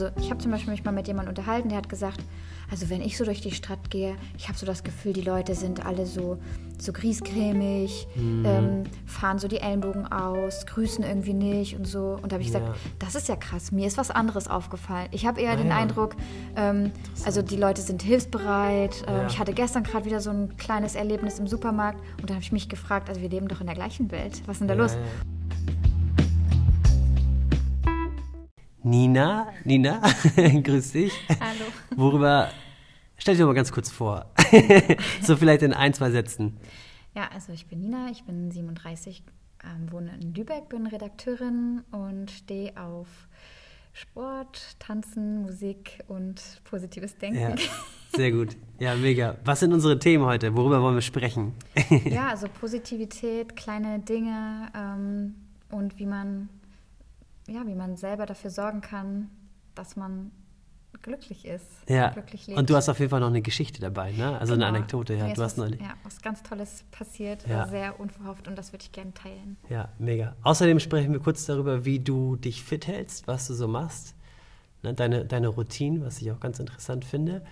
Also ich habe zum Beispiel mich mal mit jemandem unterhalten, der hat gesagt, also wenn ich so durch die Stadt gehe, ich habe so das Gefühl, die Leute sind alle so, so griesgrämig, Mhm. ähm, fahren so die Ellenbogen aus, grüßen irgendwie nicht und so. Und da habe ich gesagt, Ja. das ist ja krass, mir ist was anderes aufgefallen. Ich habe eher Ah, den ja. Eindruck, ähm, also die Leute sind hilfsbereit. Ähm, Ja. Ich hatte gestern gerade wieder so ein kleines Erlebnis im Supermarkt und da habe ich mich gefragt, also wir leben doch in der gleichen Welt. Was ist denn da los? Nina, Nina, grüß dich. Hallo. Worüber, stell dich doch mal ganz kurz vor. so vielleicht in ein, zwei Sätzen. Ja, also ich bin Nina, ich bin 37, ähm, wohne in Lübeck, bin Redakteurin und stehe auf Sport, Tanzen, Musik und positives Denken. Ja, sehr gut. Ja, mega. Was sind unsere Themen heute? Worüber wollen wir sprechen? Ja, also Positivität, kleine Dinge ähm, und wie man, ja, wie man selber dafür sorgen kann, dass man glücklich ist, Ja. glücklich lebt. Und du hast auf jeden Fall noch eine Geschichte dabei, ne? Also eine Genau. Anekdote, ja. Mir Du hast was, neulich. ja, was ganz Tolles passiert, Ja. sehr unverhofft und das würde ich gerne teilen. Ja, mega. Außerdem sprechen wir kurz darüber, wie du dich fit hältst, was du so machst. Ne, deine, deine Routine, was ich auch ganz interessant finde.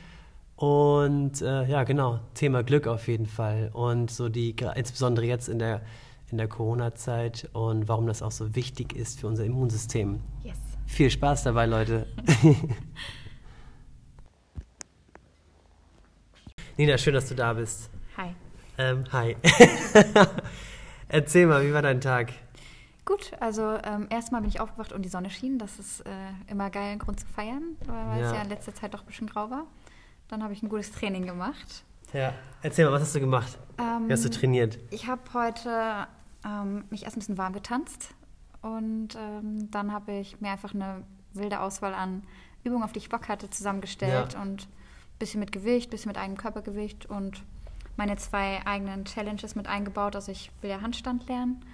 Und äh, ja, genau, Thema Glück auf jeden Fall. Und so die, insbesondere jetzt in der, in der Corona-Zeit und warum das auch so wichtig ist für unser Immunsystem. Yes. Viel Spaß dabei, Leute. Nina, schön, dass du da bist. Hi. Ähm, hi. Erzähl mal, wie war dein Tag? Gut, also ähm, erstmal bin ich aufgewacht und die Sonne schien. Das ist äh, immer geil, ein Grund zu feiern, weil es Ja. ja in letzter Zeit doch ein bisschen grau war. Dann habe ich ein gutes Training gemacht. Ja, erzähl mal, was hast du gemacht? Ähm, Wie hast du trainiert? Ich habe heute ähm, mich erst ein bisschen warm getanzt und ähm, dann habe ich mir einfach eine wilde Auswahl an Übungen, auf die ich Bock hatte, zusammengestellt Ja. und ein bisschen mit Gewicht, ein bisschen mit eigenem Körpergewicht und meine zwei eigenen Challenges mit eingebaut. Also ich will ja Handstand lernen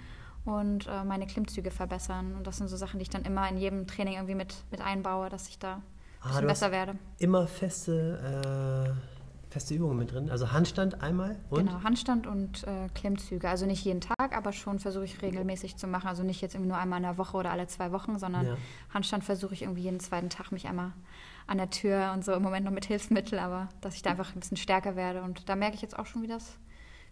und äh, meine Klimmzüge verbessern. Und das sind so Sachen, die ich dann immer in jedem Training irgendwie mit, mit einbaue, dass ich da ein Ah, besser werde. Immer feste, äh, feste Übungen mit drin. Also Handstand einmal und? Genau, Handstand und äh, Klimmzüge. Also nicht jeden Tag, aber schon versuche ich regelmäßig zu machen. Also nicht jetzt irgendwie nur einmal in der Woche oder alle zwei Wochen, sondern Ja. Handstand versuche ich irgendwie jeden zweiten Tag mich einmal an der Tür und so im Moment noch mit Hilfsmittel, aber dass ich da einfach ein bisschen stärker werde. Und da merke ich jetzt auch schon, wie das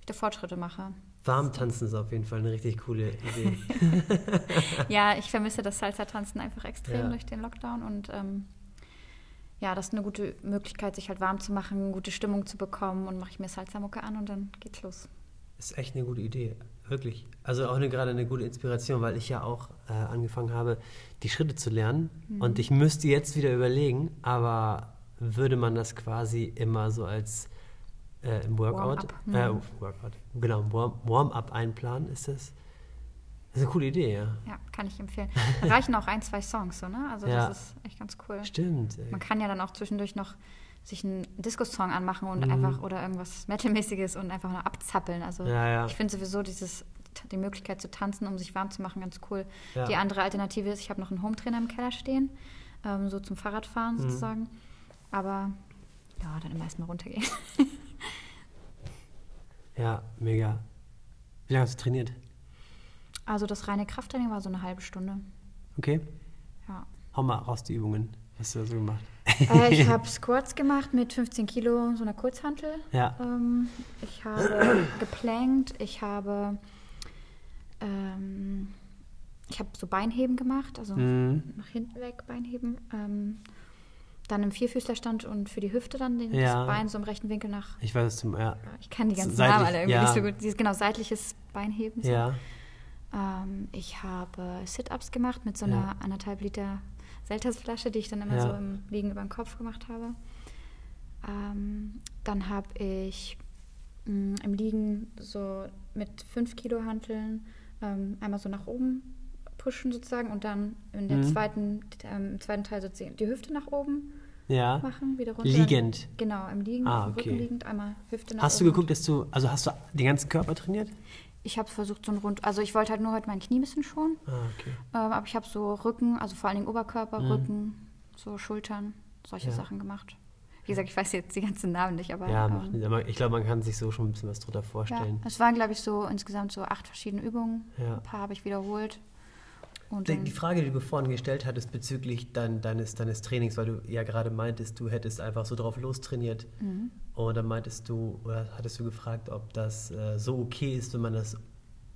wieder Fortschritte mache. Warm tanzen ist auf jeden Fall eine richtig coole Idee. ja, ich vermisse das Salsa-Tanzen einfach extrem Ja. durch den Lockdown und ähm, ja, das ist eine gute Möglichkeit, sich halt warm zu machen, gute Stimmung zu bekommen und mache ich mir Salsa-Mucke an und dann geht's los. ist echt eine gute Idee, wirklich. Also auch eine, gerade eine gute Inspiration, weil ich ja auch äh, angefangen habe, die Schritte zu lernen. Mhm. Und ich müsste jetzt wieder überlegen, aber würde man das quasi immer so als äh, im Workout, Warm-up, äh, mhm. Workout, genau, Warm- Warm-up einplanen, ist das? Das ist eine coole Idee, ja. Ja, kann ich empfehlen. Da reichen auch ein, zwei Songs, so, ne? Also Ja. das ist echt ganz cool. Stimmt. ey. Man kann ja dann auch zwischendurch noch sich einen Disco-Song anmachen und Mhm. einfach oder irgendwas Metalmäßiges und einfach nur abzappeln. Also Ja, ja. ich finde sowieso dieses die Möglichkeit zu tanzen, um sich warm zu machen, ganz cool. Ja. Die andere Alternative ist, ich habe noch einen Hometrainer im Keller stehen, ähm, so zum Fahrradfahren Mhm. sozusagen. Aber ja, dann immer erstmal runtergehen. Ja, mega. Wie lange hast du trainiert? Also das reine Krafttraining war so eine halbe Stunde. Okay. Ja. Hau mal raus die Übungen. Was hast du da so gemacht? Äh, ich habe Squats gemacht mit 15 Kilo, so einer Kurzhantel. Ja. Ähm, ich habe geplankt, ich habe, ähm, ich habe so Beinheben gemacht, also Mhm. nach hinten weg Beinheben. Ähm, dann im Vierfüßlerstand und für die Hüfte dann den, Ja. das Bein so im rechten Winkel nach. Ich weiß es zum. Ja. Ich kann die ganzen Seitlich, Namen alle irgendwie ja. nicht so gut. Dieses genau seitliches Beinheben. So. ja. Ähm, ich habe Sit-ups gemacht mit so einer Ja. anderthalb Liter Seltersflasche, die ich dann immer Ja. so im Liegen über den Kopf gemacht habe. Ähm, dann habe ich mh, im Liegen so mit 5 Kilo Hanteln ähm, einmal so nach oben pushen sozusagen und dann in der Mhm. zweiten, ähm, im zweiten Teil sozusagen die Hüfte nach oben Ja. machen, wieder runter. Liegend. Genau, im Liegen, Ah, dem Rücken okay. liegend, einmal Hüfte nach Hast du oben. geguckt, dass du, also hast du den ganzen Körper trainiert? Ich habe versucht, so ein Rund, also ich wollte halt nur heute mein Knie ein bisschen schonen. Ah, okay. Ähm, aber ich habe so Rücken, also vor allen Dingen Oberkörper, Mhm. Rücken, so Schultern, solche Ja. Sachen gemacht. Wie gesagt, ich weiß jetzt die ganzen Namen nicht, aber Ja, ähm, ich glaube, man kann sich so schon ein bisschen was drunter vorstellen. ja, es waren, glaube ich, so insgesamt so acht verschiedene Übungen. Ja. Ein paar habe ich wiederholt. Und Die, die Frage, die du vorhin gestellt hattest bezüglich dein, deines, deines Trainings, weil du ja gerade meintest, du hättest einfach so drauf lostrainiert. Mhm. Und dann meintest du, oder hattest du gefragt, ob das äh, so okay ist, wenn man das,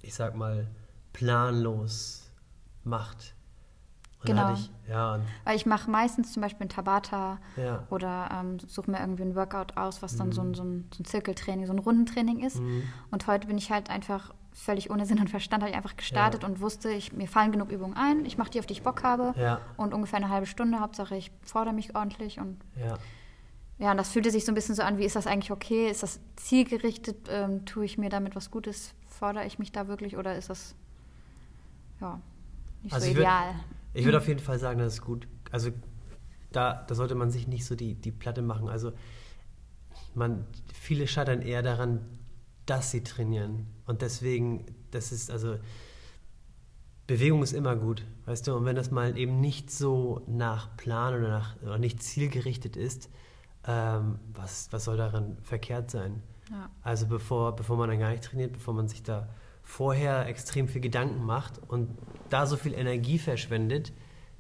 ich sag mal, planlos macht. Und Genau. ich, ja, Weil ich mache meistens zum Beispiel ein Tabata ja. oder ähm, suche mir irgendwie ein Workout aus, was dann so, Mhm. ein, so, ein, so ein Zirkeltraining, so ein Rundentraining ist. Mhm. Und heute bin ich halt einfach völlig ohne Sinn und Verstand habe ich einfach gestartet und wusste, ich, mir fallen genug Übungen ein, ich mache die, auf die ich Bock habe. Ja, Und ungefähr eine halbe Stunde, Hauptsache ich fordere mich ordentlich. Und ja. ja, und das fühlte sich so ein bisschen so an, wie ist das eigentlich okay? Ist das zielgerichtet? Ähm, tue ich mir damit was Gutes? Fordere ich mich da wirklich oder ist das ja nicht Also so ich würd- ideal? Ich würde auf jeden Fall sagen, das ist gut. Also da, da sollte man sich nicht so die, die Platte machen. Also man, viele scheitern eher daran, dass sie trainieren. Und deswegen, das ist also, Bewegung ist immer gut, weißt du? Und wenn das mal eben nicht so nach Plan oder, nach, oder nicht zielgerichtet ist, ähm, was, was soll daran verkehrt sein? Ja. Also bevor, bevor man dann gar nicht trainiert, bevor man sich da vorher extrem viel Gedanken macht und da so viel Energie verschwendet,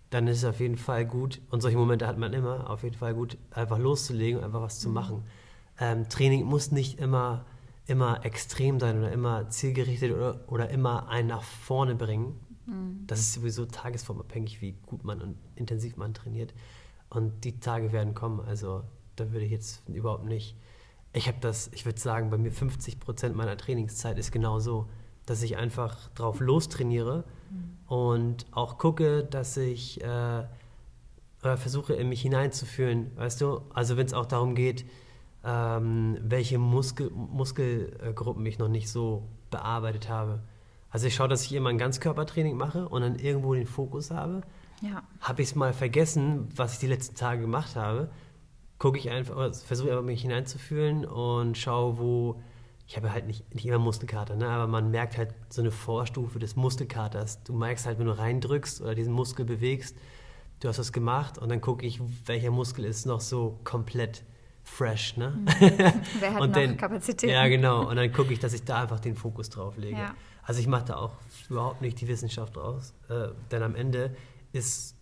dann ist es auf jeden Fall gut, und solche Momente hat man immer, auf jeden Fall gut, einfach loszulegen einfach was zu machen. Ähm, Training muss nicht immer, immer extrem sein oder immer zielgerichtet oder, oder immer einen nach vorne bringen. Das ist sowieso tagesformabhängig, wie gut man und intensiv man trainiert. Und die Tage werden kommen. Also da würde ich jetzt überhaupt nicht. Ich habe das, ich würde sagen, bei mir 50 Prozent meiner Trainingszeit ist genau so, dass ich einfach drauf lostrainiere und auch gucke, dass ich äh, versuche, in mich hineinzufühlen. Weißt du? Also wenn es auch darum geht, ähm, welche Muskel, Muskelgruppen ich noch nicht so bearbeitet habe. Also ich schaue, dass ich immer ein Ganzkörpertraining mache und dann irgendwo den Fokus habe. Ja. Habe ich es mal vergessen, was ich die letzten Tage gemacht habe, gucke ich einfach, versuche einfach mich hineinzufühlen und schaue, wo ich habe halt nicht, nicht immer Muskelkater, ne? aber man merkt halt so eine Vorstufe des Muskelkaters. Du merkst halt, wenn du reindrückst oder diesen Muskel bewegst, du hast das gemacht und dann gucke ich, welcher Muskel ist noch so komplett fresh, ne? Wer hat Und noch den- Kapazitäten? Ja, genau. Und dann gucke ich, dass ich da einfach den Fokus drauf lege. Ja. Also ich mache da auch überhaupt nicht die Wissenschaft draus, äh, denn am Ende ist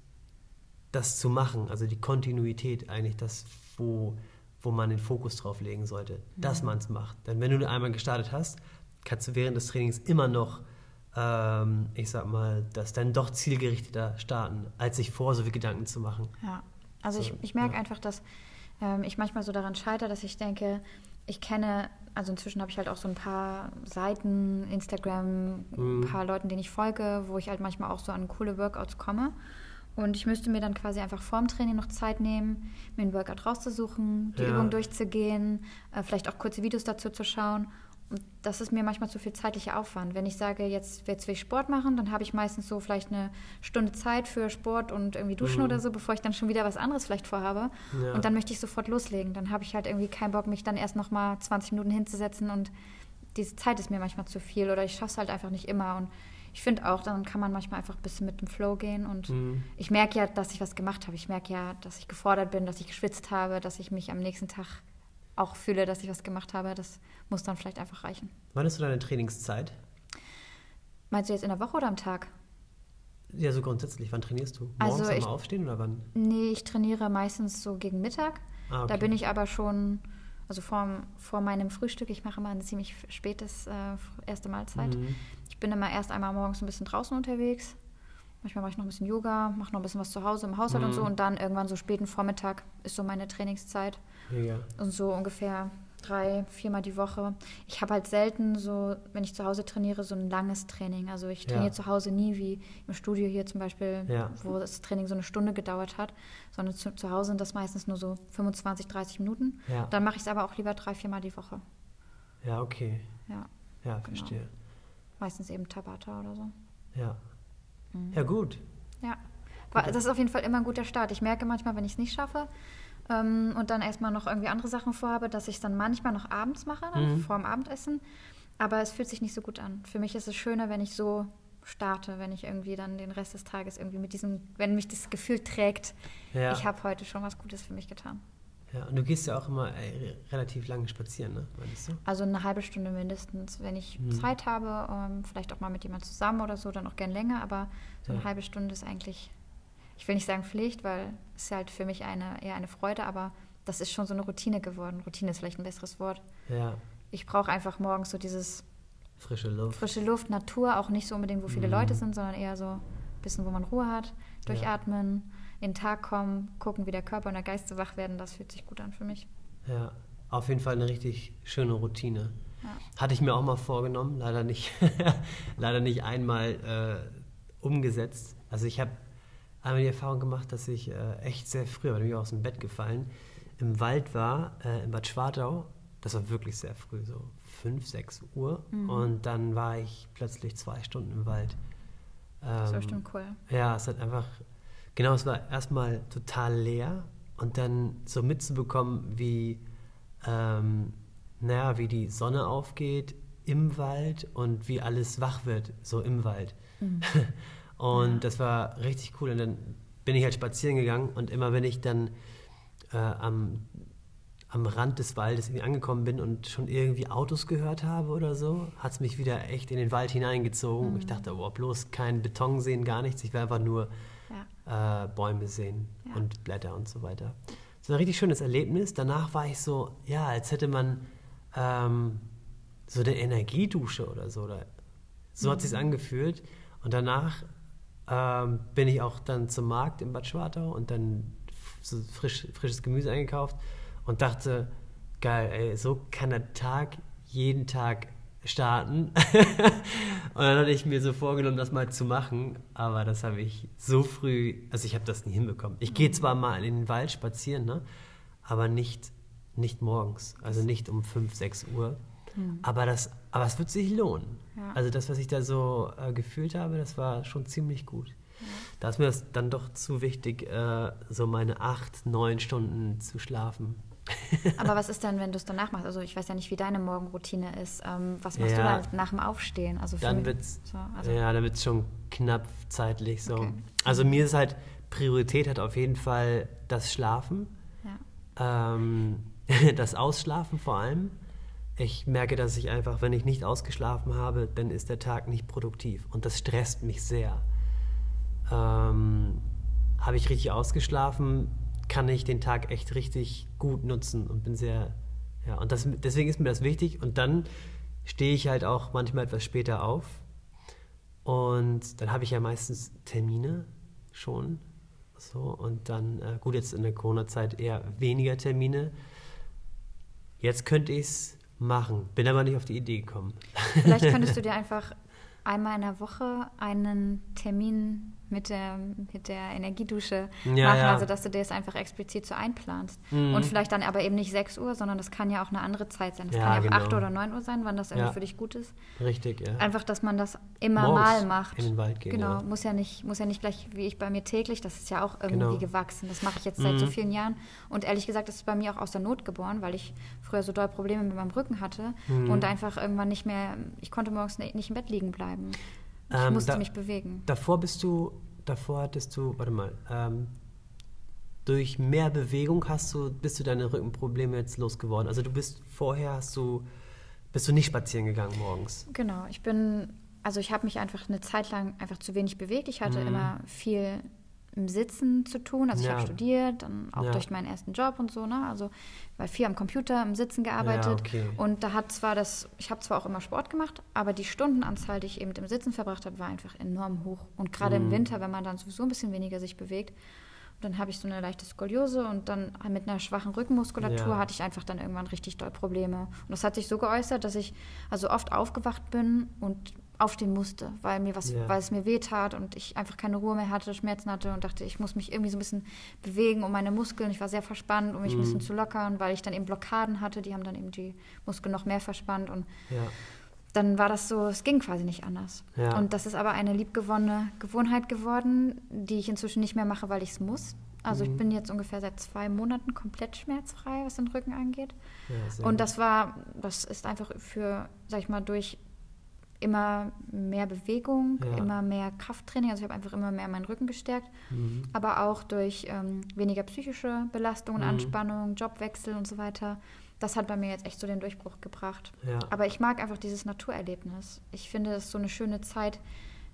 das zu machen, also die Kontinuität eigentlich das, wo, wo man den Fokus drauf legen sollte, dass man es macht. Denn wenn du einmal gestartet hast, kannst du während des Trainings immer noch, ähm, ich sag mal, das dann doch zielgerichteter starten, als sich vor so viel Gedanken zu machen. Ja, also So, ich, ich merke ja. einfach, dass ähm, ich manchmal so daran scheitere, dass ich denke, ich kenne, also inzwischen habe ich halt auch so ein paar Seiten, Instagram, Mhm. ein paar Leuten, denen ich folge, wo ich halt manchmal auch so an coole Workouts komme. Und ich müsste mir dann quasi einfach vorm Training noch Zeit nehmen, mir einen Workout rauszusuchen, die Ja. Übung durchzugehen, äh, vielleicht auch kurze Videos dazu zu schauen. Und das ist mir manchmal zu viel zeitlicher Aufwand. Wenn ich sage, jetzt, jetzt will ich Sport machen, dann habe ich meistens so vielleicht eine Stunde Zeit für Sport und irgendwie duschen Mhm. oder so, bevor ich dann schon wieder was anderes vielleicht vorhabe. Ja. Und dann möchte ich sofort loslegen. Dann habe ich halt irgendwie keinen Bock, mich dann erst noch mal 20 Minuten hinzusetzen und diese Zeit ist mir manchmal zu viel oder ich schaffe es halt einfach nicht immer. Und ich finde auch, dann kann man manchmal einfach ein bisschen mit dem Flow gehen und Mhm. ich merke ja, dass ich was gemacht habe. Ich merke ja, dass ich gefordert bin, dass ich geschwitzt habe, dass ich mich am nächsten Tag auch fühle, dass ich was gemacht habe. Das muss dann vielleicht einfach reichen. Wann ist so deine Trainingszeit? Meinst du jetzt in der Woche oder am Tag? Ja, so grundsätzlich. Wann trainierst du? Morgens Also ich- Aufstehen oder wann? Nee, ich trainiere meistens so gegen Mittag. Ah, okay. Da bin ich aber schon, also vor, vor meinem Frühstück, ich mache immer ein ziemlich spätes äh, erste Mahlzeit. Mhm. Ich bin immer erst einmal morgens ein bisschen draußen unterwegs. Manchmal mache ich noch ein bisschen Yoga, mache noch ein bisschen was zu Hause im Haushalt und so. Mhm. Und dann irgendwann so späten Vormittag ist so meine Trainingszeit. Mega. Und so ungefähr drei, viermal die Woche. Ich habe halt selten so, wenn ich zu Hause trainiere, so ein langes Training. Also ich trainiere Ja. zu Hause nie wie im Studio hier zum Beispiel, Ja. wo das Training so eine Stunde gedauert hat, sondern zu, zu Hause sind das meistens nur so 25, 30 Minuten. Ja. Dann mache ich es aber auch lieber drei, viermal die Woche. Ja, okay. Ja, Ja, Genau. verstehe. meistens eben Tabata oder so. Ja. Mhm. Ja, gut. Ja, das ist auf jeden Fall immer ein guter Start. Ich merke manchmal, wenn ich es nicht schaffe ähm, und dann erstmal noch irgendwie andere Sachen vorhabe, dass ich es dann manchmal noch abends mache, dann Mhm. vor dem Abendessen. Aber es fühlt sich nicht so gut an. Für mich ist es schöner, wenn ich so starte, wenn ich irgendwie dann den Rest des Tages irgendwie mit diesem, wenn mich das Gefühl trägt, Ja. ich habe heute schon was Gutes für mich getan. Ja, und du gehst ja auch immer ey, relativ lange spazieren, ne? Meinst du? Also eine halbe Stunde mindestens, wenn ich Mhm. Zeit habe, ähm, vielleicht auch mal mit jemand zusammen oder so, dann auch gern länger, aber so eine Ja. halbe Stunde ist eigentlich, ich will nicht sagen Pflicht, weil es ist halt für mich eine, eher eine Freude, aber das ist schon so eine Routine geworden. Routine ist vielleicht ein besseres Wort. Ja, Ich brauche einfach morgens so dieses frische Luft. frische Luft, Natur, auch nicht so unbedingt, wo viele Mhm. Leute sind, sondern eher so ein bisschen, wo man Ruhe hat, Ja. In den Tag kommen, gucken, wie der Körper und der Geist so wach werden, das fühlt sich gut an für mich. Ja, auf jeden Fall eine richtig schöne Routine. Ja. Hatte ich mir auch mal vorgenommen, leider nicht, leider nicht einmal äh, umgesetzt. Also ich habe einmal die Erfahrung gemacht, dass ich äh, echt sehr früh, weil mir aus dem Bett gefallen, im Wald war, äh, in Bad Schwartau. Das war wirklich sehr früh, so 5, 6 Uhr. Mhm. Und dann war ich plötzlich zwei Stunden im Wald. Das war Ähm, bestimmt cool. ja, es hat einfach, genau, es war erstmal total leer und dann so mitzubekommen, wie, ähm, naja, wie die Sonne aufgeht im Wald und wie alles wach wird, so im Wald. Mhm. Und Ja. das war richtig cool. Und dann bin ich halt spazieren gegangen und immer wenn ich dann äh, am, am Rand des Waldes irgendwie angekommen bin und schon irgendwie Autos gehört habe oder so, hat es mich wieder echt in den Wald hineingezogen. Mhm. Ich dachte, oh, bloß kein Beton sehen, gar nichts. Ich will einfach nur Ja. äh, Bäume sehen Ja. und Blätter und so weiter. Das war ein richtig schönes Erlebnis. Danach war ich so, ja, als hätte man ähm, so eine Energiedusche oder so. Oder so hat Mhm. sich angefühlt. Und danach ähm, bin ich auch dann zum Markt in Bad Schwartau und dann so frisch, frisches Gemüse eingekauft und dachte, geil, ey, so kann der Tag jeden Tag starten. und dann hatte ich mir so vorgenommen, das mal zu machen, aber das habe ich so früh, also ich habe das nie hinbekommen. Ich gehe zwar mal in den Wald spazieren, ne, aber nicht, nicht morgens, also nicht um 5, 6 Uhr. Mhm. Aber, das, aber es wird sich lohnen. Ja. Also das, was ich da so äh, gefühlt habe, das war schon ziemlich gut. Da ist mir das dann doch zu wichtig, äh, so meine acht, neun Stunden zu schlafen. Aber was ist denn, wenn du es danach machst? Also ich weiß ja nicht, wie deine Morgenroutine ist. Ähm, was machst Ja. du dann nach dem Aufstehen? Also Dann mich- wird's, so, also, ja, dann wird's schon knapp zeitlich so. Okay. Also mir ist halt, Priorität hat auf jeden Fall das Schlafen, ja. ähm, das Ausschlafen vor allem. Ich merke, dass ich einfach, wenn ich nicht ausgeschlafen habe, dann ist der Tag nicht produktiv und das stresst mich sehr. Ähm, habe ich richtig ausgeschlafen, kann ich den Tag echt richtig gut nutzen und bin sehr, ja, und das, deswegen ist mir das wichtig. Und dann stehe ich halt auch manchmal etwas später auf und dann habe ich ja meistens Termine schon. So, und dann, äh, gut, jetzt in der Corona-Zeit eher weniger Termine. Jetzt könnte ich es machen, bin aber nicht auf die Idee gekommen. Vielleicht könntest du dir einfach einmal in der Woche einen Termin mit der, mit der Energiedusche Ja, machen, ja. also dass du dir das einfach explizit so einplanst. Mhm. Und vielleicht dann aber eben nicht 6 Uhr, sondern das kann ja auch eine andere Zeit sein. Das Ja, kann ja auch genau. 8 oder 9 Uhr sein, wann das irgendwie für dich gut ist. Richtig, ja. Einfach, dass man das immer Morgens mal macht. in den Wald gehen, Genau, muss ja nicht, muss ja nicht gleich wie ich bei mir täglich, das ist ja auch irgendwie Genau. gewachsen. Das mache ich jetzt seit so Mhm. vielen Jahren. Und ehrlich gesagt, das ist bei mir auch aus der Not geboren, weil ich früher so doll Probleme mit meinem Rücken hatte Mhm. und einfach irgendwann nicht mehr, ich konnte morgens ni- nicht im Bett liegen bleiben. Ich Ähm, musste da- mich bewegen. Davor bist du, davor hattest du, warte mal, ähm, durch mehr Bewegung hast du, bist du deine Rückenprobleme jetzt losgeworden. Also du bist vorher hast du, bist du nicht spazieren gegangen morgens. Genau, ich bin, also ich habe mich einfach eine Zeit lang einfach zu wenig bewegt. Ich hatte Mhm. immer viel im Sitzen zu tun. Also ich Ja. habe studiert, dann auch Ja. durch meinen ersten Job und so, ne? Also war viel am Computer, im Sitzen gearbeitet. okay. Und da hat zwar das, ich habe zwar auch immer Sport gemacht, aber die Stundenanzahl, die ich eben im Sitzen verbracht habe, war einfach enorm hoch. Und gerade Mhm. im Winter, wenn man dann sowieso ein bisschen weniger sich bewegt, dann habe ich so eine leichte Skoliose und dann mit einer schwachen Rückenmuskulatur Ja. hatte ich einfach dann irgendwann richtig doll Probleme. Und das hat sich so geäußert, dass ich also oft aufgewacht bin und aufstehen musste, weil mir was, Ja. weil es mir weh tat und ich einfach keine Ruhe mehr hatte, Schmerzen hatte und dachte, ich muss mich irgendwie so ein bisschen bewegen, um meine Muskeln. Ich war sehr verspannt, um mich ein Mhm. bisschen zu lockern, weil ich dann eben Blockaden hatte, die haben dann eben die Muskeln noch mehr verspannt und Ja. dann war das so, es ging quasi nicht anders. Ja. Und das ist aber eine liebgewonnene Gewohnheit geworden, die ich inzwischen nicht mehr mache, weil ich es muss. Also Mhm. ich bin jetzt ungefähr seit zwei Monaten komplett schmerzfrei, was den Rücken angeht. Ja, Und das war, das ist einfach für, sag ich mal, durch immer mehr Bewegung, Ja. immer mehr Krafttraining. Also ich habe einfach immer mehr meinen Rücken gestärkt. Mhm. Aber auch durch ähm, weniger psychische Belastung und Mhm. Anspannung, Jobwechsel und so weiter. Das hat bei mir jetzt echt so den Durchbruch gebracht. Ja. Aber ich mag einfach dieses Naturerlebnis. Ich finde es so eine schöne Zeit,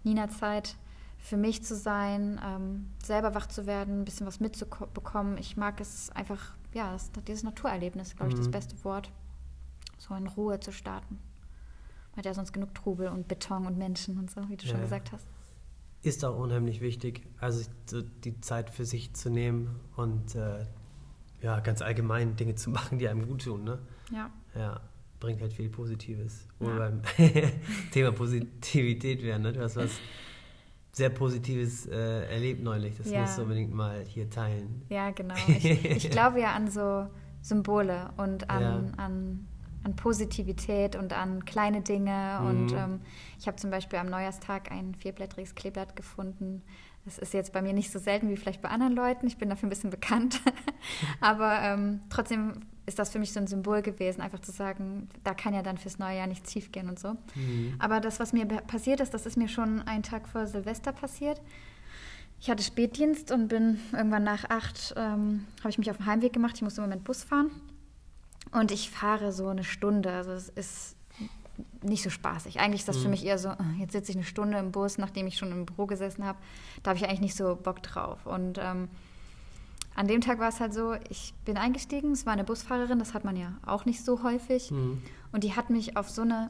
Nina-Zeit, für mich zu sein, ähm, selber wach zu werden, ein bisschen was mitzubekommen. Ich mag es einfach, ja, das, dieses Naturerlebnis, glaube ich, das Mhm. beste Wort. So in Ruhe zu starten. Man hat ja sonst genug Trubel und Beton und Menschen und so, wie du Ja, schon gesagt hast. Ist auch unheimlich wichtig, also so die Zeit für sich zu nehmen und äh, ja, ganz allgemein Dinge zu machen, die einem gut tun. Ne? Ja. Ja, bringt halt viel Positives. Wo Ja. wir beim Thema Positivität wären. Ne? Du hast was sehr Positives äh, erlebt neulich. Das Ja. musst du unbedingt mal hier teilen. Ja, genau. Ich, ich glaube ja an so Symbole und an, Ja. an, an Positivität und an kleine Dinge. Und Mhm. ähm, ich habe zum Beispiel am Neujahrstag ein vierblättriges Kleeblatt gefunden. Das ist jetzt bei mir nicht so selten wie vielleicht bei anderen Leuten. Ich bin dafür ein bisschen bekannt. Aber ähm, trotzdem ist das für mich so ein Symbol gewesen, einfach zu sagen, da kann ja dann fürs neue Jahr nichts schief gehen und so. Mhm. Aber das, was mir passiert ist, das ist mir schon einen Tag vor Silvester passiert. Ich hatte Spätdienst und bin irgendwann nach acht, ähm, habe ich mich auf den Heimweg gemacht. Ich musste im Moment Bus fahren. Und ich fahre so eine Stunde. Also es ist nicht so spaßig. Eigentlich ist das für Mhm. mich eher so, äh, jetzt sitze ich eine Stunde im Bus, nachdem ich schon im Büro gesessen habe. Da habe ich eigentlich nicht so Bock drauf. Und ähm, an dem Tag war es halt so, ich bin eingestiegen, es war eine Busfahrerin, das hat man ja auch nicht so häufig. Mhm. Und die hat mich auf so eine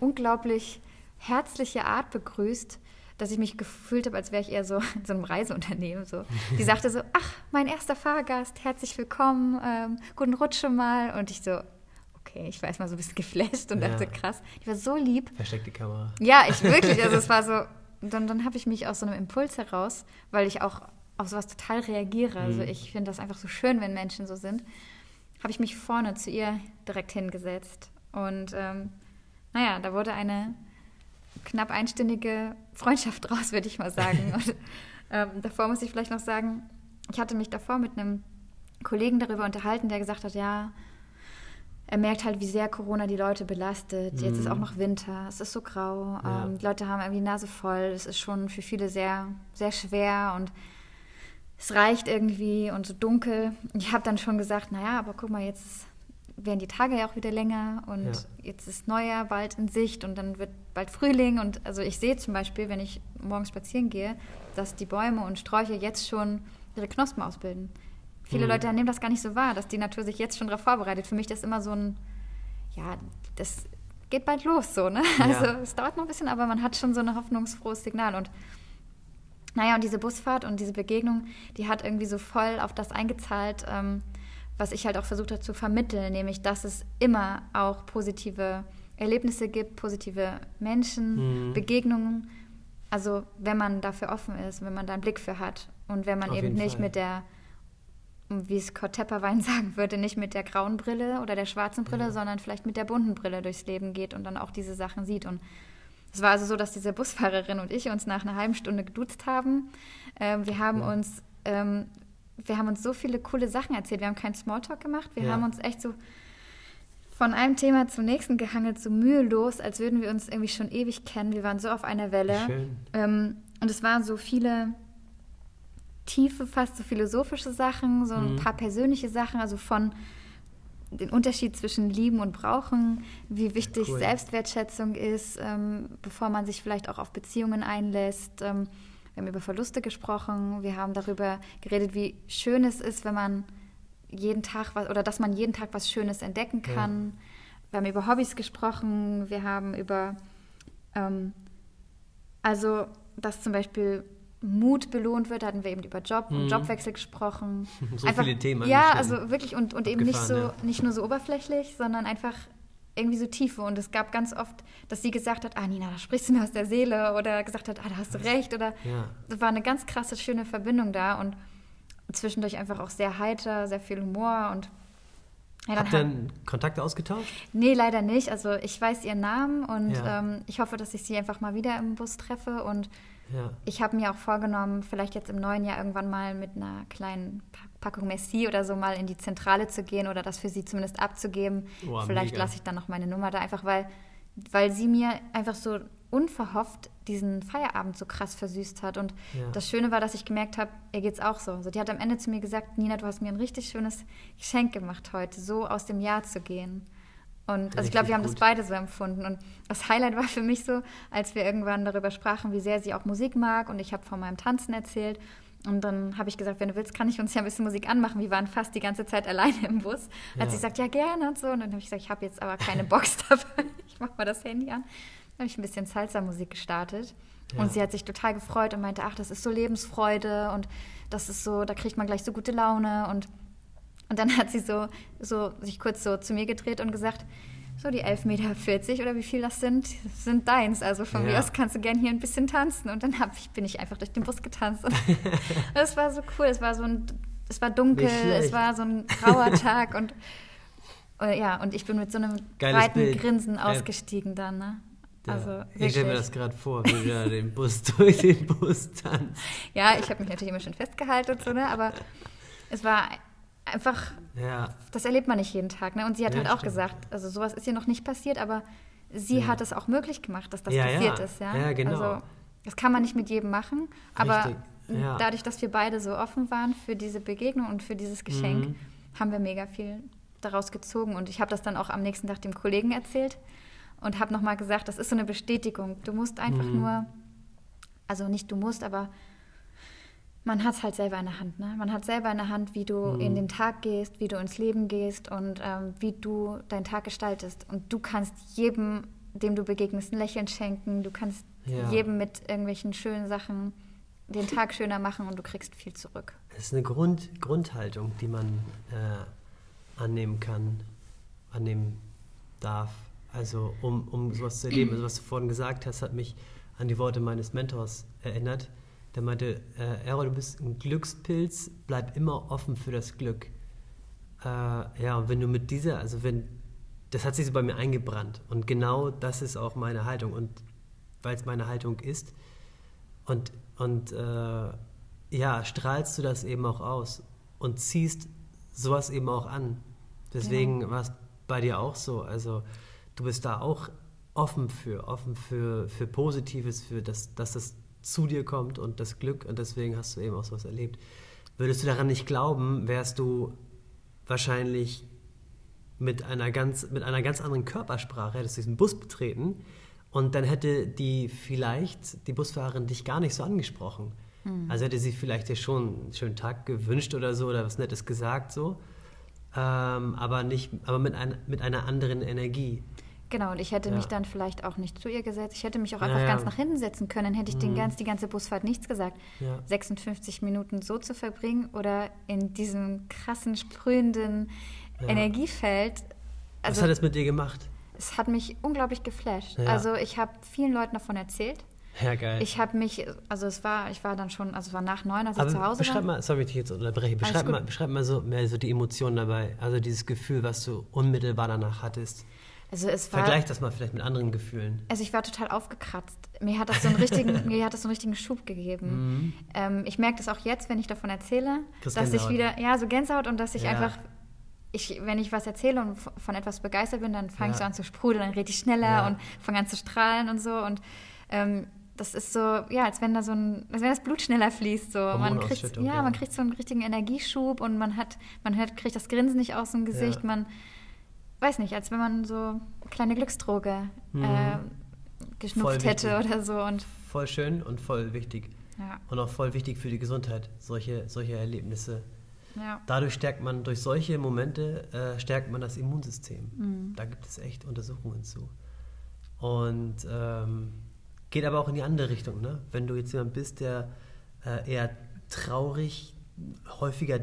unglaublich herzliche Art begrüßt, dass ich mich gefühlt habe, als wäre ich eher so in so einem Reiseunternehmen. So. Die sagte so, ach, mein erster Fahrgast, herzlich willkommen, ähm, guten Rutsch schon mal. Und ich so, okay, ich war erstmal so ein bisschen geflasht und Ja. dachte, krass, die war so lieb. Versteckte Kamera. Ja, ich wirklich, also es war so, dann, dann habe ich mich aus so einem Impuls heraus, weil ich auch auf sowas total reagiere. Also Mhm. ich finde das einfach so schön, wenn Menschen so sind, habe ich mich vorne zu ihr direkt hingesetzt. Und ähm, naja, da wurde eine knapp einstündige Freundschaft draus, würde ich mal sagen. Und ähm, davor muss ich vielleicht noch sagen, ich hatte mich davor mit einem Kollegen darüber unterhalten, der gesagt hat, ja, er merkt halt, wie sehr Corona die Leute belastet. Jetzt ist Mhm. auch noch Winter, es ist so grau, Ja. ähm, die Leute haben irgendwie die Nase voll, es ist schon für viele sehr, sehr schwer und es reicht irgendwie und so dunkel. Ich habe dann schon gesagt, naja, aber guck mal, jetzt werden die Tage ja auch wieder länger und Ja. jetzt ist Neujahr bald in Sicht und dann wird bald Frühling und also ich sehe zum Beispiel, wenn ich morgens spazieren gehe, dass die Bäume und Sträucher jetzt schon ihre Knospen ausbilden. Viele Mhm. Leute nehmen das gar nicht so wahr, dass die Natur sich jetzt schon darauf vorbereitet. Für mich das immer so ein, ja, das geht bald los so, ne? Ja. Also es dauert noch ein bisschen, aber man hat schon so ein hoffnungsfrohes Signal und naja, und diese Busfahrt und diese Begegnung, die hat irgendwie so voll auf das eingezahlt, ähm, was ich halt auch versucht habe zu vermitteln, nämlich, dass es immer auch positive Erlebnisse gibt, positive Menschen, Mhm. Begegnungen. Also wenn man dafür offen ist, wenn man da einen Blick für hat und wenn man Auf eben nicht Fall. mit der, wie es Kurt Tepperwein sagen würde, nicht mit der grauen Brille oder der schwarzen Brille, Ja. sondern vielleicht mit der bunten Brille durchs Leben geht und dann auch diese Sachen sieht. Und es war also so, dass diese Busfahrerin und ich uns nach einer halben Stunde geduzt haben. Ähm, wir haben Ja. uns, ähm, wir haben uns so viele coole Sachen erzählt. Wir haben keinen Smalltalk gemacht. Wir Ja. haben uns echt so von einem Thema zum nächsten gehangelt, so mühelos, als würden wir uns irgendwie schon ewig kennen. Wir waren so auf einer Welle. Schön. Ähm, und es waren so viele tiefe, fast so philosophische Sachen, so ein Mhm. paar persönliche Sachen, also von den Unterschied zwischen Lieben und Brauchen, wie wichtig Cool. Selbstwertschätzung ist, ähm, bevor man sich vielleicht auch auf Beziehungen einlässt. Ähm, wir haben über Verluste gesprochen, wir haben darüber geredet, wie schön es ist, wenn man jeden Tag was oder dass man jeden Tag was Schönes entdecken Ja. kann. Wir haben über Hobbys gesprochen, wir haben über ähm, also, dass zum Beispiel Mut belohnt wird, hatten wir eben über Job und Mhm. Jobwechsel gesprochen. So viele Themen Ja, also wirklich und, und eben nicht so, ja. nicht nur so oberflächlich, sondern einfach irgendwie so Tiefe. Und es gab ganz oft, dass sie gesagt hat, ah Nina, da sprichst du mir aus der Seele oder gesagt hat, ah, da hast du recht oder Ja. es war eine ganz krasse, schöne Verbindung da und zwischendurch einfach auch sehr heiter, sehr viel Humor und ja, Habt ihr dann Kontakte ausgetauscht? Nee, leider nicht. Also ich weiß ihren Namen und Ja. ähm, ich hoffe, dass ich sie einfach mal wieder im Bus treffe. Und Ja. ich habe mir auch vorgenommen, vielleicht jetzt im neuen Jahr irgendwann mal mit einer kleinen Pa- Packung Messi oder so mal in die Zentrale zu gehen oder das für sie zumindest abzugeben. Oh, vielleicht lasse ich dann noch meine Nummer da, einfach weil weil sie mir einfach so unverhofft diesen Feierabend so krass versüßt hat. Und Ja. das Schöne war, dass ich gemerkt habe, ihr geht's auch so. Also die hat am Ende zu mir gesagt, Nina, du hast mir ein richtig schönes Geschenk gemacht heute, so aus dem Jahr zu gehen. Und also ich glaube, wir haben das gut. beide so empfunden. Und das Highlight war für mich so, als wir irgendwann darüber sprachen, wie sehr sie auch Musik mag. Und ich habe von meinem Tanzen erzählt. Und dann habe ich gesagt, wenn du willst, kann ich uns ja ein bisschen Musik anmachen. Wir waren fast die ganze Zeit alleine im Bus. Als Ja. sie sagt, ja gerne und so. Und dann habe ich gesagt, ich habe jetzt aber keine Box dabei. Ich mache mal das Handy an. Dann habe ich ein bisschen Salsa-Musik gestartet. Ja. Und sie hat sich total gefreut und meinte, ach, das ist so Lebensfreude und das ist so, da kriegt man gleich so gute Laune. Und, und dann hat sie so, so sich kurz so zu mir gedreht und gesagt, so die 11,40 Meter oder wie viel das sind, sind deins. Also von Ja. mir aus kannst du gern hier ein bisschen tanzen. Und dann ich, bin ich einfach durch den Bus getanzt. Und das war so cool. Es war so ein, es war dunkel, es war so ein grauer Tag und äh, ja, und ich bin mit so einem Geiles breiten Bild. Grinsen ausgestiegen dann. Ne? Ja. Also ich stelle mir das gerade vor, wie du da den Bus durch den Bus tanzt. Ja, ich habe mich natürlich immer schön festgehalten und so, ne? aber es war einfach, Ja, das erlebt man nicht jeden Tag. Ne? Und sie hat Ja, halt auch stimmt. gesagt, also sowas ist ihr noch nicht passiert, aber sie Ja. hat es auch möglich gemacht, dass das passiert ist. Ja, Ja, genau. Also, das kann man nicht mit jedem machen, aber dadurch, dass wir beide so offen waren für diese Begegnung und für dieses Geschenk, Mhm. haben wir mega viel daraus gezogen. Und ich habe das dann auch am nächsten Tag dem Kollegen erzählt und habe nochmal gesagt, das ist so eine Bestätigung. Du musst einfach Mhm. nur, also nicht du musst, aber man hat es halt selber in der Hand. Ne? Man hat selber in der Hand, wie du Mhm. in den Tag gehst, wie du ins Leben gehst und ähm, wie du deinen Tag gestaltest. Und du kannst jedem, dem du begegnest, ein Lächeln schenken. Du kannst Ja. jedem mit irgendwelchen schönen Sachen den Tag schöner machen und du kriegst viel zurück. das ist eine Grund, Grundhaltung, die man äh, annehmen kann, annehmen darf. Also um, um sowas zu erleben. Also was du vorhin gesagt hast, hat mich an die Worte meines Mentors erinnert. Der meinte, äh, Errol, du bist ein Glückspilz, bleib immer offen für das Glück. Äh, ja, und wenn du mit dieser, also wenn, das hat sich so bei mir eingebrannt. Und genau das ist auch meine Haltung. Und weil es meine Haltung ist, und, und äh, ja, strahlst du das eben auch aus und ziehst sowas eben auch an. Deswegen war es bei dir auch so. Also du bist da auch offen für, offen für, für Positives, für das, dass das zu dir kommt und das Glück und deswegen hast du eben auch sowas erlebt. Würdest du daran nicht glauben, wärst du wahrscheinlich mit einer ganz, mit einer ganz anderen Körpersprache, hättest du diesen Bus betreten und dann hätte die vielleicht, die Busfahrerin, dich gar nicht so angesprochen. Also hätte sie vielleicht dir schon einen schönen Tag gewünscht oder so oder was Nettes gesagt so, ähm, aber nicht, aber mit, ein, mit einer anderen Energie. Genau, und ich hätte Ja. mich dann vielleicht auch nicht zu ihr gesetzt. Ich hätte mich auch einfach ja. ganz nach hinten setzen können. Hätte ich den Mhm. ganz, die ganze Busfahrt nichts gesagt. Ja. 56 Minuten so zu verbringen oder in diesem krassen, sprühenden Ja. Energiefeld. was Also, hat es mit dir gemacht? es hat mich unglaublich geflasht. Also, ich habe vielen Leuten davon erzählt. Ja, geil. Ich habe mich, also es war, ich war dann schon, also es war nach neun, als ich zu Aber Hause beschreib war. mal, sorry, ich dich jetzt unterbreche, beschreib mal, beschreib mal so mehr so die Emotionen dabei, also dieses Gefühl, was du unmittelbar danach hattest. Also es war, Vergleich das mal vielleicht mit anderen Gefühlen. Also ich war total aufgekratzt. Mir hat das so einen richtigen, mir hat das so einen richtigen Schub gegeben. Ähm, ich merke das auch jetzt, wenn ich davon erzähle, Mhm. Kriegst dass ich Gänsehaut. wieder, ja, so Gänsehaut und dass ich Ja. einfach, ich, wenn ich was erzähle und von etwas begeistert bin, dann fange ich Ja. so an zu sprudeln, dann rede ich schneller Ja. und fange an zu strahlen und so und ähm, das ist so, ja, als wenn da so ein, als wenn das Blut schneller fließt. So. Man kriegt, ja, ja. man kriegt so einen richtigen Energieschub und man hat, man hört, kriegt das Grinsen nicht aus dem Gesicht, man weiß nicht, als wenn man so eine kleine Glücksdroge Mhm. äh, geschnupft hätte oder so. Und Voll schön und voll wichtig. ja, Und auch voll wichtig für die Gesundheit, solche, solche Erlebnisse. ja. Dadurch stärkt man, durch solche Momente äh, stärkt man das Immunsystem. Mhm. Da gibt es echt Untersuchungen zu. Und ähm, geht aber auch in die andere Richtung. Ne? Wenn du jetzt jemand bist, der äh, eher traurig, häufiger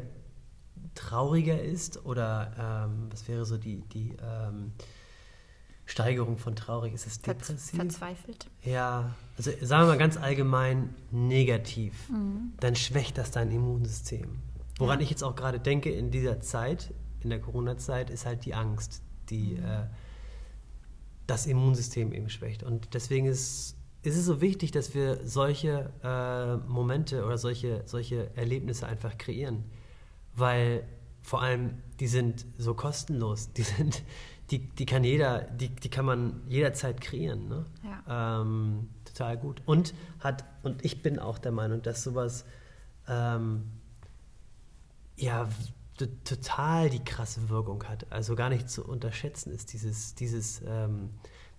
trauriger ist oder ähm, was wäre so die, die ähm, Steigerung von traurig? Ist es depressiv? verzweifelt. Ja, also sagen wir mal ganz allgemein negativ, Mhm. dann schwächt das dein Immunsystem. Woran ich jetzt auch gerade denke in dieser Zeit, in der Corona-Zeit, ist halt die Angst, die äh, das Immunsystem eben schwächt. Und deswegen ist, ist es so wichtig, dass wir solche äh, Momente oder solche, solche Erlebnisse einfach kreieren. Weil vor allem, die sind so kostenlos, die sind, die, die kann jeder, die, die kann man jederzeit kreieren. Ne? Ja. Ähm, total gut. Und hat, und ich bin auch der Meinung, dass sowas ähm, ja total die krasse Wirkung hat. Also gar nicht zu unterschätzen ist dieses, dieses, ähm,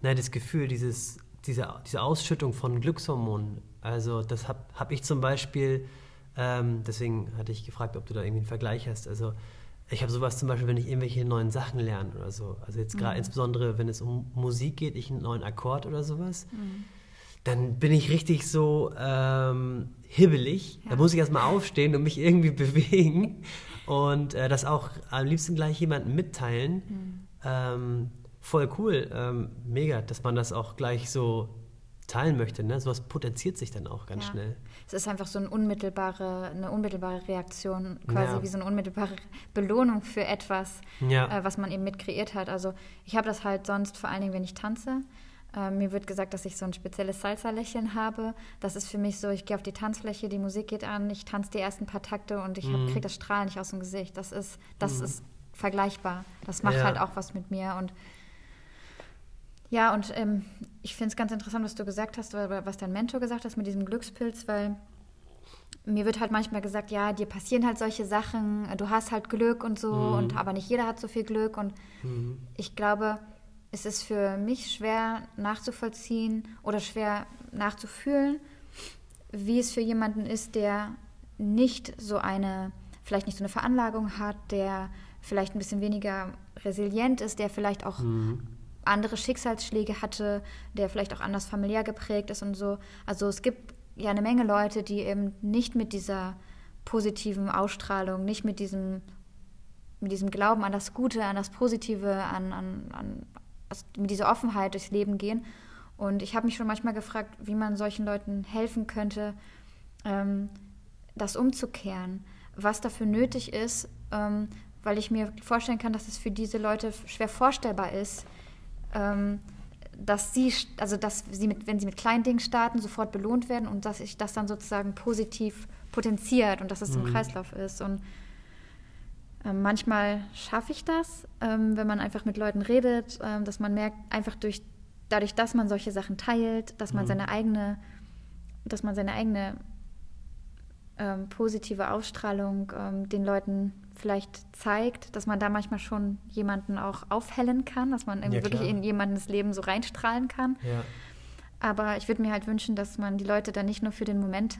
nein, das Gefühl, dieses, diese, diese Ausschüttung von Glückshormonen. Also das habe hab ich zum Beispiel, ähm, deswegen hatte ich gefragt, ob du da irgendwie einen Vergleich hast. Also ich habe sowas zum Beispiel, wenn ich irgendwelche neuen Sachen lerne oder so. Also jetzt gerade mhm. insbesondere, wenn es um Musik geht, ich einen neuen Akkord oder sowas. Mhm dann bin ich richtig so ähm, hibbelig. Ja. Da muss ich erstmal aufstehen und mich irgendwie bewegen und äh, das auch am liebsten gleich jemandem mitteilen. Mhm. Ähm, voll cool, ähm, mega, dass man das auch gleich so teilen möchte. Ne? Sowas potenziert sich dann auch ganz ja. schnell. Es ist einfach so eine unmittelbare, eine unmittelbare Reaktion, quasi ja. wie so eine unmittelbare Belohnung für etwas, ja. äh, was man eben mit kreiert hat. Also ich habe das halt sonst vor allen Dingen, wenn ich tanze. Äh, mir wird gesagt, dass ich so ein spezielles Salsa-Lächeln habe. Das ist für mich so, ich gehe auf die Tanzfläche, die Musik geht an, ich tanze die ersten paar Takte und ich mhm. kriege das Strahlen nicht aus dem Gesicht. Das ist, das mhm. ist vergleichbar. Das macht ja. halt auch was mit mir. Und ja, und ähm, ich finde es ganz interessant, was du gesagt hast, was dein Mentor gesagt hat mit diesem Glückspilz, weil mir wird halt manchmal gesagt, ja, dir passieren halt solche Sachen, du hast halt Glück und so, mhm. und aber nicht jeder hat so viel Glück. Und mhm. ich glaube, es ist für mich schwer nachzuvollziehen oder schwer nachzufühlen, wie es für jemanden ist, der nicht so eine, vielleicht nicht so eine Veranlagung hat, der vielleicht ein bisschen weniger resilient ist, der vielleicht auch mhm. Andere Schicksalsschläge hatte, der vielleicht auch anders familiär geprägt ist und so. Also es gibt ja eine Menge Leute, die eben nicht mit dieser positiven Ausstrahlung, nicht mit diesem, mit diesem Glauben an das Gute, an das Positive, an, an, an also mit dieser Offenheit durchs Leben gehen. Und ich habe mich schon manchmal gefragt, wie man solchen Leuten helfen könnte, ähm, das umzukehren, was dafür nötig ist, ähm, weil ich mir vorstellen kann, dass es für diese Leute schwer vorstellbar ist, ähm, dass sie, also dass sie mit, wenn sie mit kleinen Dingen starten, sofort belohnt werden und dass sich das dann sozusagen positiv potenziert und dass es mhm. ein Kreislauf ist. Und ähm, manchmal schaffe ich das, ähm, wenn man einfach mit Leuten redet, ähm, dass man merkt, einfach durch, dadurch, dass man solche Sachen teilt, dass man mhm. seine eigene, dass man seine eigene ähm, positive Ausstrahlung ähm, den Leuten vielleicht zeigt, dass man da manchmal schon jemanden auch aufhellen kann, dass man ja, wirklich in jemandens Leben so reinstrahlen kann. Ja. Aber ich würde mir halt wünschen, dass man die Leute dann nicht nur für den Moment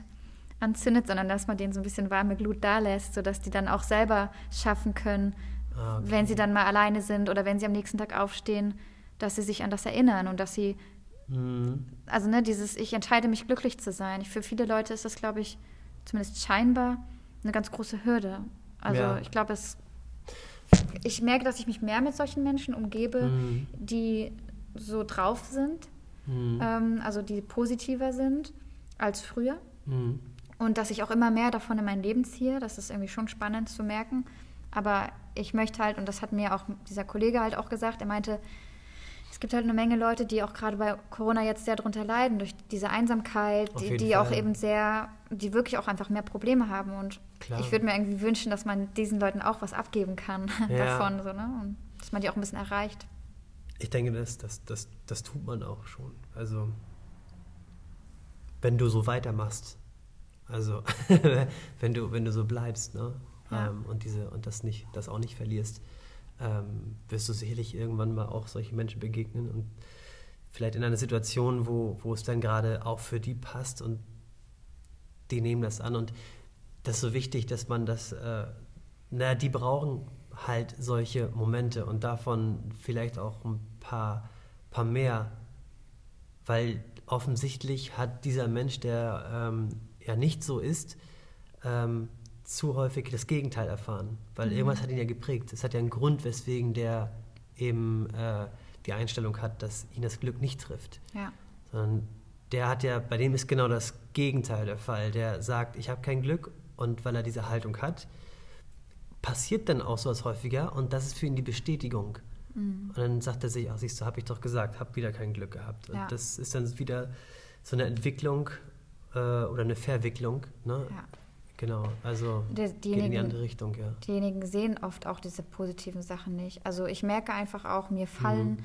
anzündet, sondern dass man denen so ein bisschen warme Glut da lässt, sodass die dann auch selber schaffen können, ah, okay. wenn sie dann mal alleine sind oder wenn sie am nächsten Tag aufstehen, dass sie sich an das erinnern und dass sie, mhm. also ne, dieses, ich entscheide mich glücklich zu sein. Für viele Leute ist das, glaube ich, zumindest scheinbar eine ganz große Hürde. Also ja. ich glaube, es, ich merke, dass ich mich mehr mit solchen Menschen umgebe, mhm. die so drauf sind, mhm. ähm, also die positiver sind als früher. Mhm. Und dass ich auch immer mehr davon in mein Leben ziehe, das ist irgendwie schon spannend zu merken. Aber ich möchte halt, und das hat mir auch dieser Kollege halt auch gesagt, er meinte, es gibt halt eine Menge Leute, die auch gerade bei Corona jetzt sehr darunter leiden, durch diese Einsamkeit, die, die auch eben sehr, die wirklich auch einfach mehr Probleme haben. Und Klar. ich würde mir irgendwie wünschen, dass man diesen Leuten auch was abgeben kann ja. davon, so, ne? Und dass man die auch ein bisschen erreicht. Ich denke, das, das, das, das tut man auch schon. Also, wenn du so weitermachst, also wenn du, wenn du so bleibst, ne? Ja. Ähm, und diese und das nicht, das auch nicht verlierst, ähm, wirst du sicherlich irgendwann mal auch solche Menschen begegnen und vielleicht in einer Situation, wo, wo es dann gerade auch für die passt und die nehmen das an. Und das ist so wichtig, dass man das, äh, naja, die brauchen halt solche Momente und davon vielleicht auch ein paar, paar mehr, weil offensichtlich hat dieser Mensch, der ähm, ja nicht so ist, ähm, zu häufig das Gegenteil erfahren. Weil mhm. irgendwas hat ihn ja geprägt. Es hat ja einen Grund, weswegen der eben äh, die Einstellung hat, dass ihn das Glück nicht trifft. Ja. Sondern der hat ja, bei dem ist genau das Gegenteil der Fall. Der sagt, ich habe kein Glück und weil er diese Haltung hat, passiert dann auch sowas häufiger und das ist für ihn die Bestätigung. Mhm. Und dann sagt er sich, ach siehst du, habe ich doch gesagt, habe wieder kein Glück gehabt. Ja. Und das ist dann wieder so eine Entwicklung, äh, oder eine Verwicklung. Ne? Ja. Genau, also Die- geht in die diejenigen- andere Richtung, ja. diejenigen sehen oft auch diese positiven Sachen nicht. Also ich merke einfach auch, mir fallen, Mhm.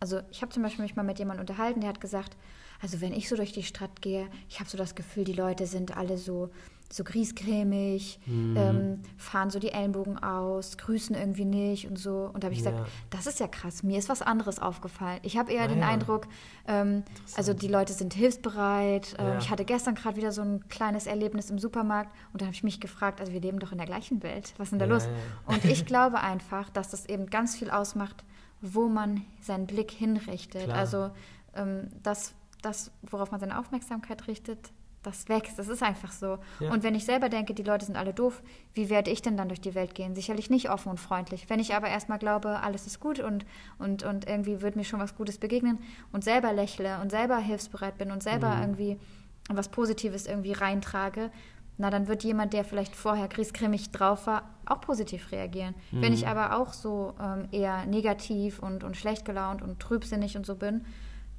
also ich habe zum Beispiel mich mal mit jemandem unterhalten, der hat gesagt, also wenn ich so durch die Stadt gehe, ich habe so das Gefühl, die Leute sind alle so, so griesgrämig, Mhm. ähm, fahren so die Ellenbogen aus, grüßen irgendwie nicht und so. Und da habe ich Ja. gesagt, das ist ja krass, mir ist was anderes aufgefallen. Ich habe eher Ah, den ja. Eindruck, ähm, also die Leute sind hilfsbereit. Ähm, Ja. Ich hatte gestern gerade wieder so ein kleines Erlebnis im Supermarkt und da habe ich mich gefragt, also wir leben doch in der gleichen Welt, was ist denn da los? Und ich glaube einfach, dass das eben ganz viel ausmacht, wo man seinen Blick hinrichtet. Klar. Also ähm, das, das, worauf man seine Aufmerksamkeit richtet, das wächst. Das ist einfach so. Ja. Und wenn ich selber denke, die Leute sind alle doof, wie werde ich denn dann durch die Welt gehen? Sicherlich nicht offen und freundlich. Wenn ich aber erstmal glaube, alles ist gut und, und, und irgendwie wird mir schon was Gutes begegnen und selber lächle und selber hilfsbereit bin und selber Mhm. irgendwie was Positives irgendwie reintrage, na, dann wird jemand, der vielleicht vorher griesgrimmig drauf war, auch positiv reagieren. Wenn ich aber auch so ähm, eher negativ und, und schlecht gelaunt und trübsinnig und so bin,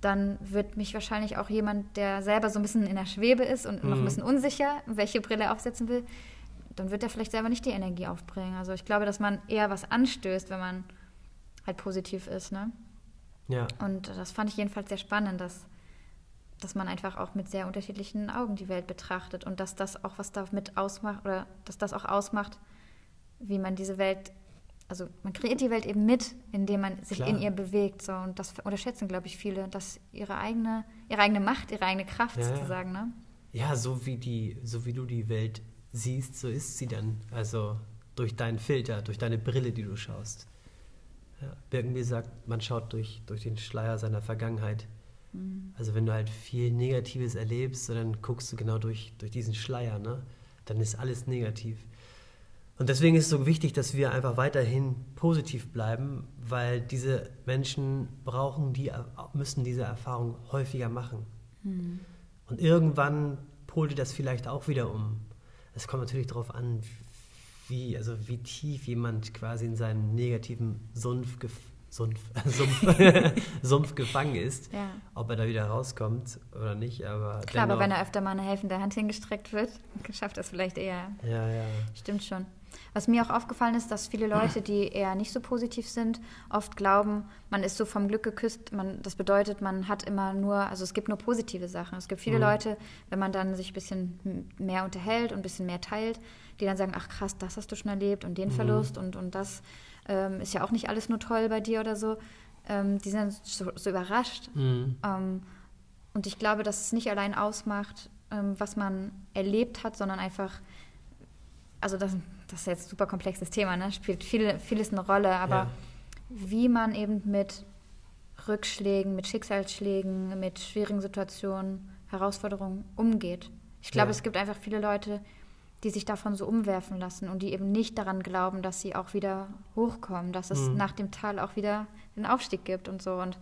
dann wird mich wahrscheinlich auch jemand, der selber so ein bisschen in der Schwebe ist und noch ein Mhm. bisschen unsicher, welche Brille er aufsetzen will, dann wird er vielleicht selber nicht die Energie aufbringen. Also ich glaube, dass man eher was anstößt, wenn man halt positiv ist. Ne? Ja, Und das fand ich jedenfalls sehr spannend, dass, dass man einfach auch mit sehr unterschiedlichen Augen die Welt betrachtet und dass das auch was damit ausmacht oder dass das auch ausmacht, wie man diese Welt, also man kreiert die Welt eben mit, indem man sich Klar. in ihr bewegt. So. Und das unterschätzen, glaube ich, viele, dass ihre eigene, ihre eigene Macht, ihre eigene Kraft Ja, sozusagen, ne? ja so, wie die, so wie du die Welt siehst, so ist sie dann. Also durch deinen Filter, durch deine Brille, die du schaust. Ja, Birkenbier sagt, man schaut durch, durch den Schleier seiner Vergangenheit. Mhm. Also wenn du halt viel Negatives erlebst, dann guckst du genau durch, durch diesen Schleier, ne? Dann ist alles negativ. Und deswegen ist es so wichtig, dass wir einfach weiterhin positiv bleiben, weil diese Menschen brauchen die, müssen diese Erfahrung häufiger machen. Und irgendwann polt dir das vielleicht auch wieder um. Es kommt natürlich darauf an, wie, also wie tief jemand quasi in seinem negativen Sumpf, gef Sumpf, Sumpf, Sumpf gefangen ist, Ja. ob er da wieder rauskommt oder nicht. Aber Klar, aber dennoch- wenn er öfter mal eine helfende Hand hingestreckt wird, schafft das vielleicht eher. Ja, ja. Stimmt schon. Was mir auch aufgefallen ist, dass viele Leute, die eher nicht so positiv sind, oft glauben, man ist so vom Glück geküsst. Man, das bedeutet, man hat immer nur, also es gibt nur positive Sachen. Es gibt viele Mhm. Leute, wenn man dann sich ein bisschen mehr unterhält und ein bisschen mehr teilt, die dann sagen, ach krass, das hast du schon erlebt und den Mhm. Verlust und, und das ähm, ist ja auch nicht alles nur toll bei dir oder so. Ähm, die sind so, so überrascht. Mhm. Ähm, und ich glaube, dass es nicht allein ausmacht, ähm, was man erlebt hat, sondern einfach, also das, das ist jetzt ein super komplexes Thema, ne? spielt viel, vieles eine Rolle, aber Ja. wie man eben mit Rückschlägen, mit Schicksalsschlägen, mit schwierigen Situationen, Herausforderungen umgeht. Ich glaube, Ja. es gibt einfach viele Leute, die sich davon so umwerfen lassen und die eben nicht daran glauben, dass sie auch wieder hochkommen, dass es Mhm. nach dem Tal auch wieder den Aufstieg gibt und so. Und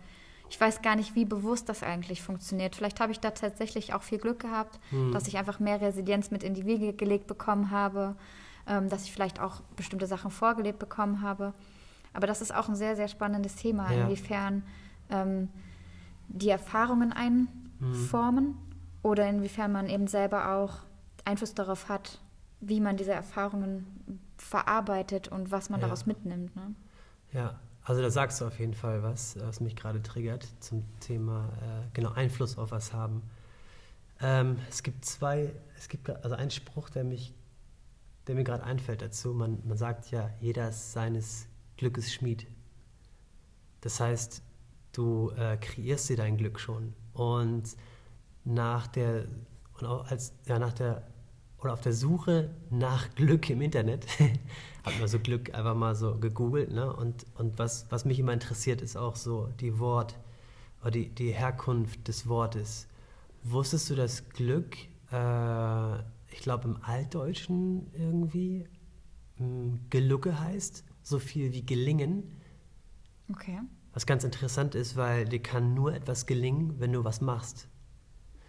ich weiß gar nicht, wie bewusst das eigentlich funktioniert. Vielleicht habe ich da tatsächlich auch viel Glück gehabt, Mhm. dass ich einfach mehr Resilienz mit in die Wiege gelegt bekommen habe, ähm, dass ich vielleicht auch bestimmte Sachen vorgelebt bekommen habe. Aber das ist auch ein sehr, sehr spannendes Thema, Ja. inwiefern ähm, die Erfahrungen einformen oder inwiefern man eben selber auch Einfluss darauf hat, wie man diese Erfahrungen verarbeitet und was man Ja. daraus mitnimmt. Ne? Ja, also da sagst du auf jeden Fall was, was mich gerade triggert zum Thema äh, genau Einfluss auf was haben. Ähm, es gibt zwei, es gibt also einen Spruch, der mich, der mir gerade einfällt dazu. Man, man sagt ja, jeder ist seines Glückes Schmied. Das heißt, du äh, kreierst dir dein Glück schon und nach der und auch als ja nach der oder auf der Suche nach Glück im Internet hat man so Glück einfach mal so gegoogelt ne? und, und was, was mich immer interessiert ist auch so die Wort oder die, die Herkunft des Wortes wusstest du dass Glück äh, ich glaube im Altdeutschen irgendwie mh, Gelucke heißt so viel wie gelingen Okay. was ganz interessant ist, weil dir kann nur etwas gelingen, wenn du was machst.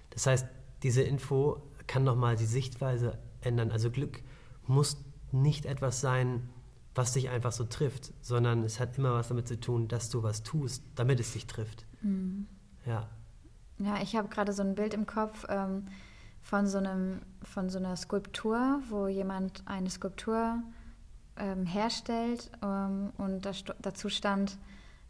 Das heißt, diese Info kann nochmal die Sichtweise ändern. Also Glück muss nicht etwas sein, was dich einfach so trifft, sondern es hat immer was damit zu tun, dass du was tust, damit es dich trifft. Ja, Ja, ich habe gerade so ein Bild im Kopf, ähm, von so, einem, von so einer Skulptur, wo jemand eine Skulptur ähm, herstellt ähm, und da, dazu stand,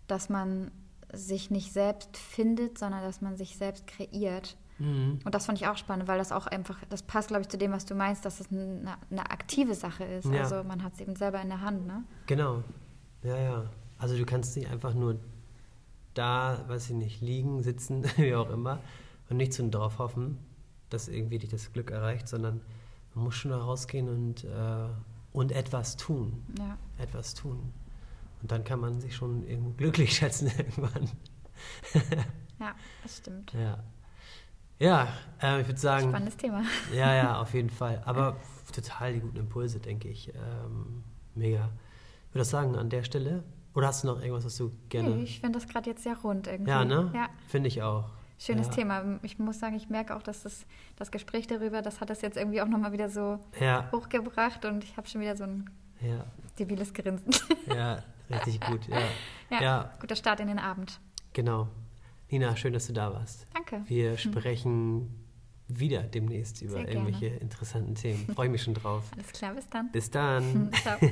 dass man sich nicht selbst findet, sondern dass man sich selbst kreiert. Mhm. Und das fand ich auch spannend, weil das auch einfach, das passt, glaube ich, zu dem, was du meinst, dass es eine, eine aktive Sache ist. Ja. Also man hat es eben selber in der Hand, ne? Genau. Ja, ja. Also du kannst nicht einfach nur da, weiß ich nicht, liegen, sitzen, wie auch immer, und nicht so darauf hoffen, dass irgendwie dich das Glück erreicht, sondern man muss schon rausgehen und, äh, und etwas tun. Ja. Etwas tun. Und dann kann man sich schon glücklich schätzen irgendwann. ja, das stimmt. Ja. Ja, äh, ich würde sagen. Spannendes Thema. Ja, ja, auf jeden Fall. Aber total die guten Impulse, denke ich. Ähm, mega. Ich würde sagen, an der Stelle. Oder hast du noch irgendwas, was du gerne. Nee, ich finde das gerade jetzt sehr rund irgendwie. Ja, ne? Ja. Finde ich auch. Schönes ja. Thema. Ich muss sagen, ich merke auch, dass das, das Gespräch darüber, das hat das jetzt irgendwie auch nochmal wieder so ja. hochgebracht und ich habe schon wieder so ein ja. debiles Grinsen. Ja, richtig gut. Ja. ja. Ja, guter Start in den Abend. Genau. Nina, schön, dass du da warst. Danke. Wir hm. sprechen wieder demnächst über irgendwelche interessanten Themen. Freue mich schon drauf. Alles klar, bis dann. Bis dann. Ciao.